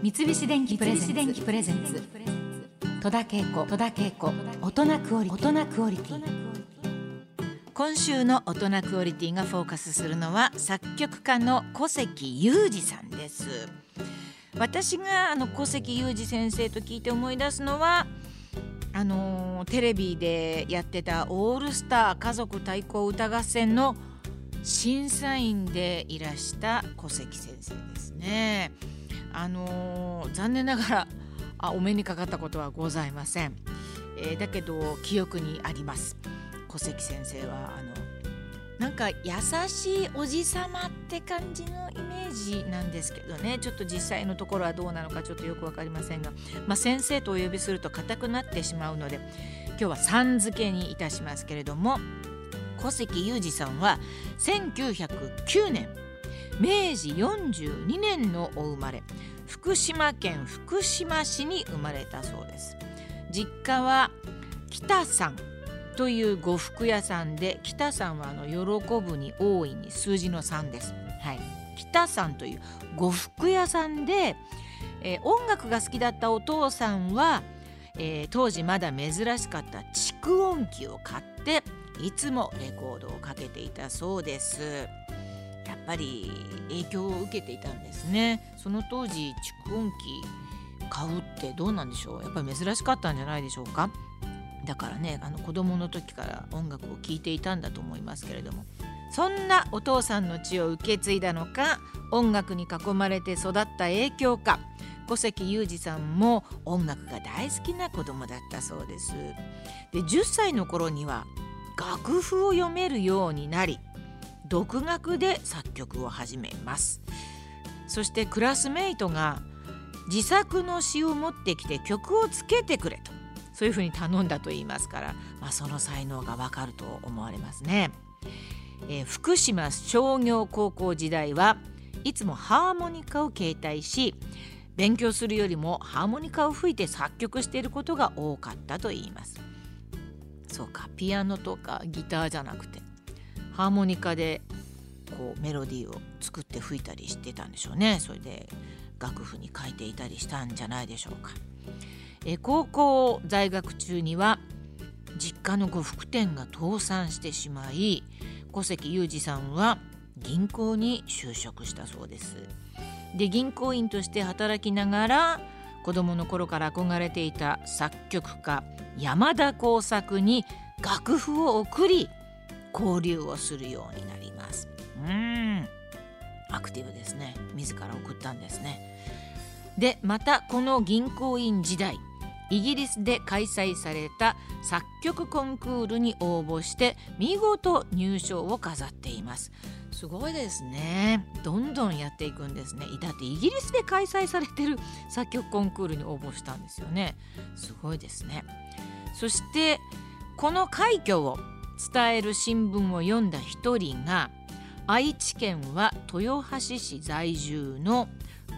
三菱電機プレゼンツ。戸田恵子。大人クオリ大人クオリティ。今週の大人クオリティがフォーカスするのは作曲家の小関裕二さんです。私があの小関裕二先生と聞いて思い出すのはあのーテレビでやってた「オールスター家族対抗歌合戦」の審査員でいらした小関先生ですね。あのー残念ながら あお目にかかったことはございません。えーだけど記憶にあります。小関先生はあのなんか優しいおじさまって感じのイメージなんですけどねちょっと実際のところはどうなのかちょっとよく分かりませんが、まあ、先生とお呼びすると硬くなってしまうので今日はさん付けにいたしますけれども小関裕二さんは1909年明治42年のお生まれ福島県福島市に生まれたそうです実家は北さんという呉服屋さんで北さんはあの喜ぶに大いに数字の3です。はい、北さんという呉服屋さんで、えー音楽が好きだったお父さんは、えー当時まだ珍しかった蓄音機を買っていつもレコードをかけていたそうです。やっぱり影響を受けていたんですね。その当時蓄音機買うってどうなんでしょう？やっぱり珍しかったんじゃないでしょうか？だからねあの子供の時から音楽を聴いていたんだと思いますけれどもそんなお父さんの血を受け継いだのか音楽に囲まれて育った影響か小関裕二さんも音楽が大好きな子供だったそうです。で10歳の頃には楽譜を読めるようになり独学で作曲を始めます。そしてクラスメイトが自作の詩を持ってきて曲をつけてくれとそういうふうに頼んだと言いますから、まあ、その才能がわかると思われますね。えー福島商業高校時代はいつもハーモニカを携帯し勉強するよりもハーモニカを吹いて作曲していることが多かったと言います。そうかピアノとかギターじゃなくてハーモニカでこうメロディーを作って吹いたりしてたんでしょうねそれで楽譜に書いていたりしたんじゃないでしょうか。え高校在学中には実家の呉服店が倒産してしまい小関裕二さんは銀行に就職したそうです。で銀行員として働きながら子供の頃から憧れていた作曲家山田耕作に楽譜を送り交流をするようになります。うーん。アクティブですね。自ら送ったんですね。でまたこの銀行員時代イギリスで開催された作曲コンクールに応募して見事入賞を飾っています。すごいですね。どんどんやっていくんですね。だってイギリスで開催されてる作曲コンクールに応募したんですよね。すごいですね。そしてこの快挙を伝える新聞を読んだ一人が愛知県は豊橋市在住の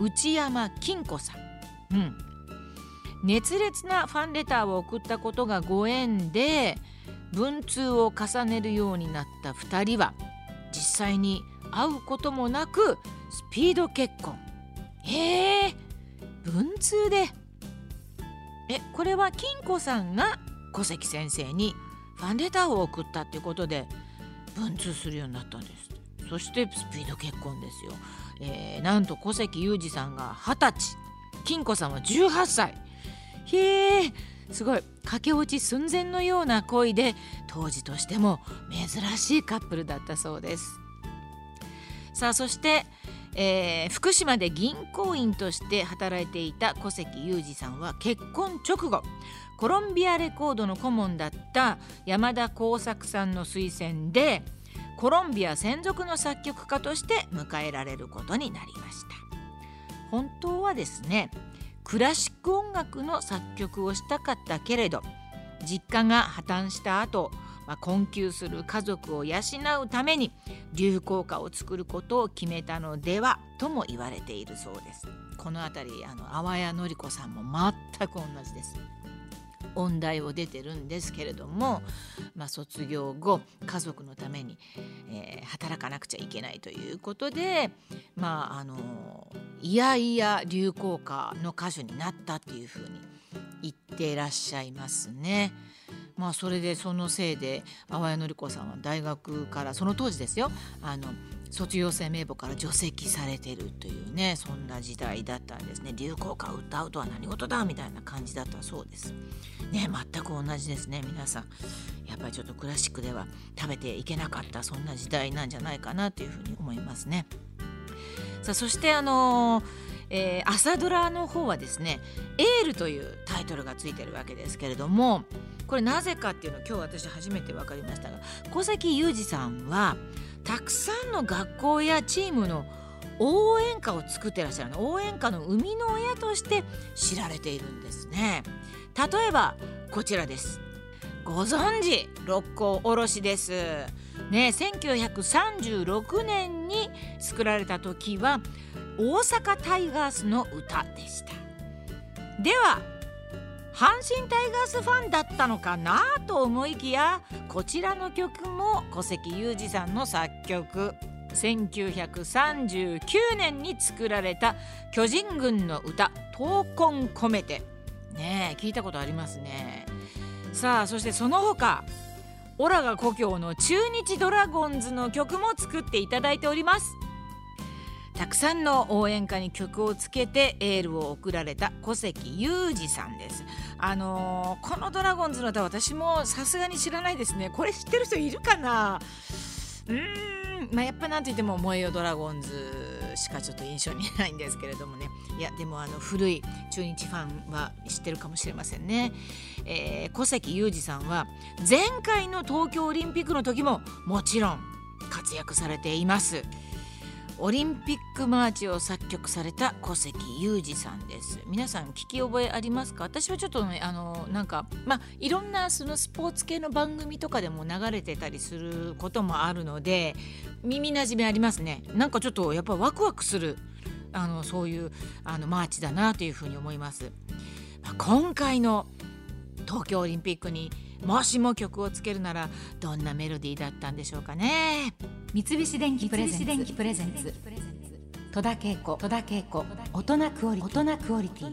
内山金子さん、うん、熱烈なファンレターを送ったことがご縁で文通を重ねるようになった2人は実際に会うこともなくスピード結婚。へえ文通で。えこれは金子さんが小関先生にファンレターを送ったっていうことで文通するようになったんです。そしてスピード結婚ですよ、えーなんと小関裕二さんが20歳。金子さんは18歳。へえすごい。駆け落ち寸前のような恋で当時としても珍しいカップルだったそうです。さあそして、えー福島で銀行員として働いていた小関裕二さんは結婚直後コロンビアレコードの顧問だった山田耕作さんの推薦でコロンビア専属の作曲家として迎えられることになりました。本当はですねクラシック音楽の作曲をしたかったけれど実家が破綻した後、まあ、困窮する家族を養うために流行歌を作ることを決めたのではとも言われているそうです。このあたりあの淡谷のり子さんも全く同じです。音大を出てるんですけれども、まあ、卒業後家族のために、えー、働かなくちゃいけないということで、まあ、あのいやいや流行歌の歌手になったっていうふうに言ってらっしゃいますね。まあそれでそのせいで淡谷のり子さんは大学からその当時ですよあの卒業生名簿から除籍されてるというねそんな時代だったんですね。流行歌を歌うとは何事だ？みたいな感じだったそうです。ね全く同じですね。皆さんやっぱりちょっとクラシックでは食べていけなかったそんな時代なんじゃないかなというふうに思いますね。さあそしてあのーえー、朝ドラの方はですね「エール」というタイトルがついてるわけですけれどもこれなぜかっていうのを今日私初めて分かりましたが小関裕二さんはたくさんの学校やチームの応援歌を作ってらっしゃるの。応援歌の生みの親として知られているんですね。例えばこちらです。ご存知六甲おろしです。ね1936年に作られた時は大阪タイガースの歌でした。では阪神タイガースファンだったのかなと思いきやこちらの曲も小関裕二さんの作曲。1939年に作られた巨人軍の歌「闘魂込めて」ね聞いたことありますね。さあそしてその他オラが故郷の中日ドラゴンズの曲も作っていただいております。たくさんの応援歌に曲をつけてエールを送られた小関裕二さんです。あのー、このドラゴンズの歌私もさすがに知らないですね。これ知ってる人いるかな？うーん。まあやっぱなんといっても燃えよドラゴンズしかちょっと印象にないんですけれどもね。いやでもあの古い中日ファンは知ってるかもしれませんね、えー、小関裕二さんは前回の東京オリンピックの時ももちろん活躍されています。オリンピックマーチを作曲された小関裕二さんです。皆さん聞き覚えありますか？私はちょっとねあのなんかまあいろんなそのスポーツ系の番組とかでも流れてたりすることもあるので耳なじみありますね。なんかちょっとやっぱワクワクするあのそういうあのマーチだなというふうに思います、まあ、今回の東京オリンピックにもしも曲をつけるならどんなメロディーだったんでしょうかね？三菱電機プレゼンツ。戸田恵子。大人クオリティ